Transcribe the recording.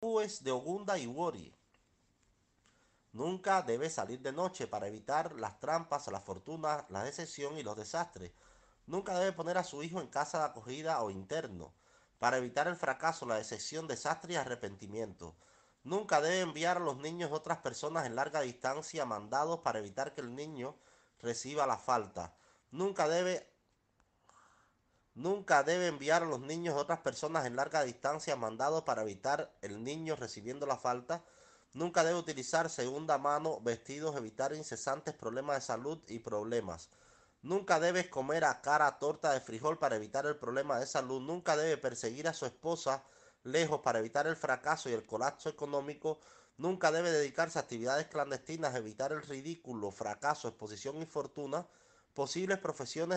de Ogunda y Wori. Nunca debe salir de noche para evitar las trampas, la fortuna, la decepción y los desastres. Nunca debe poner a su hijo en casa de acogida o interno para evitar el fracaso, la decepción, desastre y arrepentimiento. Nunca debe enviar a los niños de otras personas en larga distancia mandados para evitar que el niño reciba la falta. Nunca debe Nunca debe enviar a los niños de otras personas en larga distancia mandados para evitar el niño recibiendo la falta. Nunca debe utilizar segunda mano vestidos, evitar incesantes problemas de salud y problemas. Nunca debe comer a cara torta de frijol para evitar el problema de salud. Nunca debe perseguir a su esposa lejos para evitar el fracaso y el colapso económico. Nunca debe dedicarse a actividades clandestinas, evitar el ridículo, fracaso, exposición y fortuna. Posibles profesiones